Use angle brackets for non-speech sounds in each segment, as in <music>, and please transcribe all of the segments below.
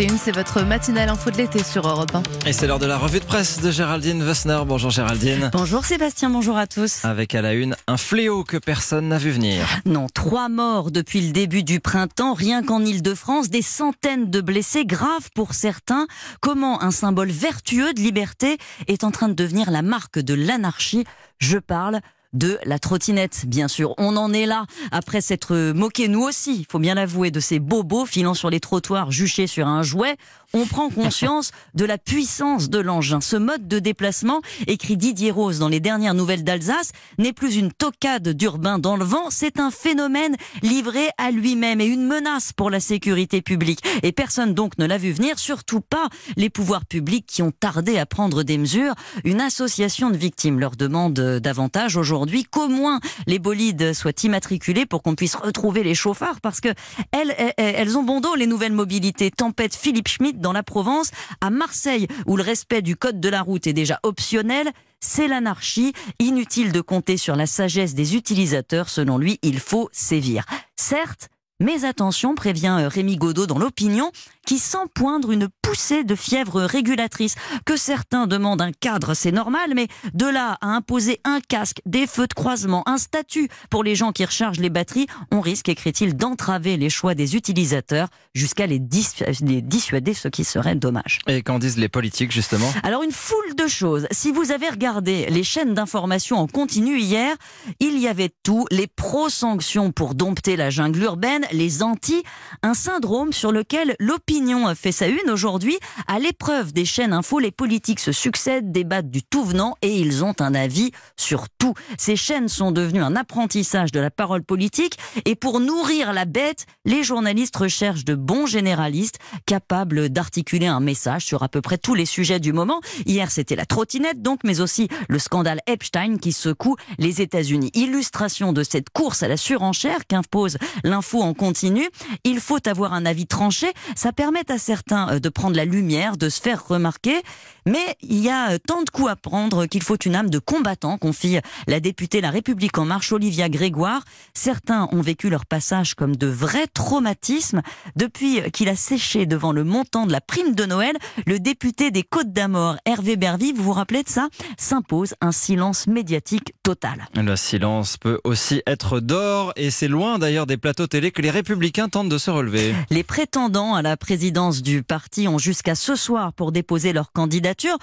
7h21, c'est votre matinale info de l'été sur Europe 1. Et c'est l'heure de la revue de presse de Géraldine Wessner. Bonjour Géraldine. Bonjour Sébastien, bonjour à tous. Avec à la une un fléau que personne n'a vu venir. Non, trois morts depuis le début du printemps, rien qu'en Ile-de-France, des centaines de blessés graves pour certains. Comment un symbole vertueux de liberté est en train de devenir la marque de l'anarchie? Je parle de la trottinette, bien sûr. On en est là, après s'être moqué, nous aussi, il faut bien l'avouer, de ces bobos filant sur les trottoirs juchés sur un jouet. On prend <laughs> conscience de la puissance de l'engin. Ce mode de déplacement, écrit Didier Rose dans les dernières nouvelles d'Alsace, n'est plus une tocade d'urbain dans le vent, c'est un phénomène livré à lui-même et une menace pour la sécurité publique. Et personne donc ne l'a vu venir, surtout pas les pouvoirs publics qui ont tardé à prendre des mesures. Une association de victimes leur demande davantage aujourd'hui aujourd'hui qu'au moins les bolides soient immatriculés pour qu'on puisse retrouver les chauffards parce que elles, elles, ont bon dos les nouvelles mobilités. Tempête Philippe Schmitt dans la Provence, à Marseille où le respect du code de la route est déjà optionnel. C'est l'anarchie. Inutile de compter sur la sagesse des utilisateurs. Selon lui, il faut sévir. Certes, mais attention, prévient euh, Rémi Godot dans l'opinion, qui sent poindre une poussée de fièvre régulatrice. Que certains demandent un cadre, c'est normal, mais de là à imposer un casque, des feux de croisement, un statut pour les gens qui rechargent les batteries, on risque, écrit-il, d'entraver les choix des utilisateurs jusqu'à les, dissuader, ce qui serait dommage. Et qu'en disent les politiques, justement? Alors, une foule de choses. Si vous avez regardé les chaînes d'information en continu hier, il y avait tout, les pro-sanctions pour dompter la jungle urbaine, les anti, un syndrome sur lequel l'opinion fait sa une aujourd'hui. À l'épreuve des chaînes info, les politiques se succèdent, débattent du tout venant et ils ont un avis sur tout. Ces chaînes sont devenues un apprentissage de la parole politique et pour nourrir la bête, les journalistes recherchent de bons généralistes capables d'articuler un message sur à peu près tous les sujets du moment. Hier, c'était la trottinette donc, mais aussi le scandale Epstein qui secoue les États-Unis. Illustration de cette course à la surenchère qu'impose l'info en continu. Il faut avoir un avis tranché. Ça permet à certains euh, de prendre la lumière, de se faire remarquer. Mais il y a euh, tant de coups à prendre qu'il faut une âme de combattant, confie la députée La République en marche, Olivia Grégoire. Certains ont vécu leur passage comme de vrais traumatismes. Depuis qu'il a séché devant le montant de la prime de Noël, le député des Côtes d'Amor, Hervé Bervy, vous vous rappelez de ça, s'impose un silence médiatique total. Le silence peut aussi être d'or et c'est loin d'ailleurs des plateaux télé que les républicains tentent de se relever. Les prétendants à la présidence du parti ont jusqu'à ce soir pour déposer leur candidature.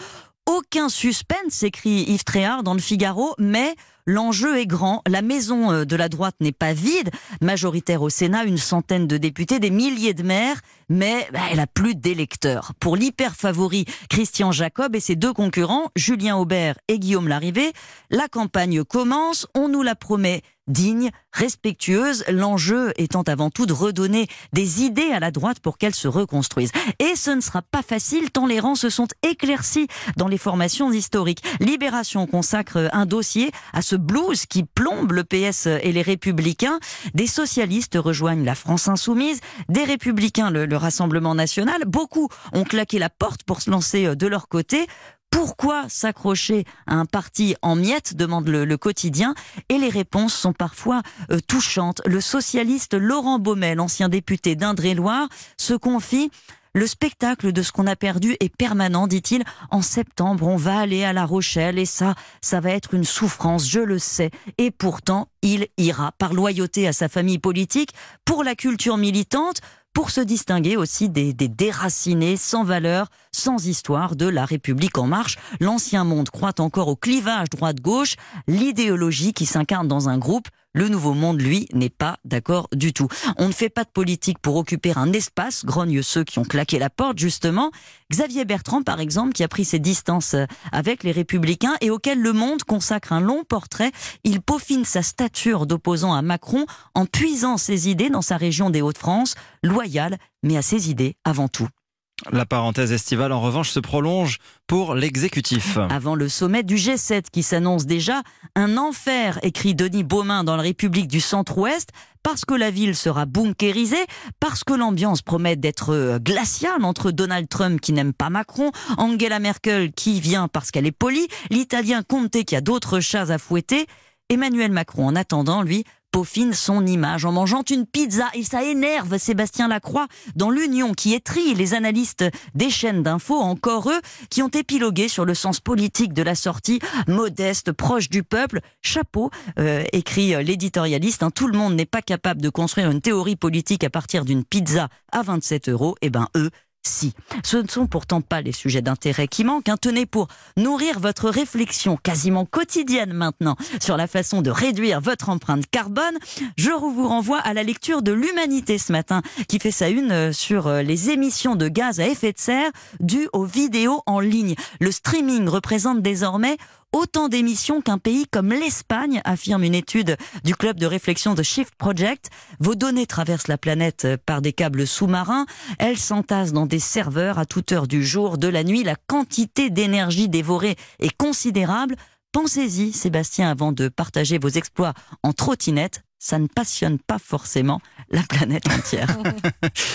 Aucun suspense, écrit Yves Tréhard dans le Figaro, mais L'enjeu est grand. La maison euh, de la droite n'est pas vide. Majoritaire au Sénat, une centaine de députés, des milliers de maires, mais bah, elle a plus d'électeurs. Pour l'hyper favori Christian Jacob et ses deux concurrents, Julien Aubert et Guillaume Larrivé, la campagne commence. On nous la promet digne, respectueuse, l'enjeu étant avant tout de redonner des idées à la droite pour qu'elle se reconstruise. Et ce ne sera pas facile tant les rangs se sont éclaircis dans les formations historiques. Libération consacre un dossier à ce blues qui plombe le PS et les républicains. Des socialistes rejoignent la France insoumise, des républicains le, le Rassemblement national. Beaucoup ont claqué la porte pour se lancer de leur côté. Pourquoi s'accrocher à un parti en miettes demande le, quotidien. Et les réponses sont parfois euh, touchantes. Le socialiste Laurent Baumel, ancien député d'Indre-et-Loire, se confie le spectacle de ce qu'on a perdu est permanent, dit-il. En septembre, on va aller à La Rochelle et ça, ça va être une souffrance, je le sais. Et pourtant, il ira par loyauté à sa famille politique, pour la culture militante, pour se distinguer aussi des, déracinés sans valeur, sans histoire de la République en marche. L'ancien monde croit encore au clivage droite-gauche, l'idéologie qui s'incarne dans un groupe. Le nouveau monde, lui, n'est pas d'accord du tout. On ne fait pas de politique pour occuper un espace, grognent ceux qui ont claqué la porte, justement. Xavier Bertrand, par exemple, qui a pris ses distances avec les Républicains et auquel Le Monde consacre un long portrait. Il peaufine sa stature d'opposant à Macron en puisant ses idées dans sa région des Hauts-de-France, loyal, mais à ses idées avant tout. La parenthèse estivale, en revanche, se prolonge pour l'exécutif. Avant le sommet du G7 qui s'annonce déjà un enfer, écrit Denis Beaumain dans la République du Centre-Ouest, parce que la ville sera bunkérisée, parce que l'ambiance promet d'être euh, glaciale entre Donald Trump qui n'aime pas Macron, Angela Merkel qui vient parce qu'elle est polie, l'Italien Conte qui a d'autres chats à fouetter, Emmanuel Macron, en attendant, lui, son image en mangeant une pizza. Et ça énerve Sébastien Lacroix dans l'Union qui étrie les analystes des chaînes d'infos, encore eux, qui ont épilogué sur le sens politique de la sortie, modeste, proche du peuple. Chapeau, euh, écrit l'éditorialiste, hein. tout le monde n'est pas capable de construire une théorie politique à partir d'une pizza à 27 euros. Et eh ben eux, Ce ne sont pourtant pas les sujets d'intérêt qui manquent. Hein. Tenez pour nourrir votre réflexion quasiment quotidienne maintenant sur la façon de réduire votre empreinte carbone. Je vous renvoie à la lecture de l'Humanité ce matin qui fait sa une euh, sur euh, les émissions de gaz à effet de serre dues aux vidéos en ligne. Le streaming représente désormais autant d'émissions qu'un pays comme l'Espagne, affirme une étude du club de réflexion de Shift Project. Vos données traversent la planète par des câbles sous-marins. Elles s'entassent dans des serveurs à toute heure du jour, de la nuit. La quantité d'énergie dévorée est considérable. Pensez-y, Sébastien, avant de partager vos exploits en trottinette. Ça ne passionne pas forcément la planète entière. <laughs>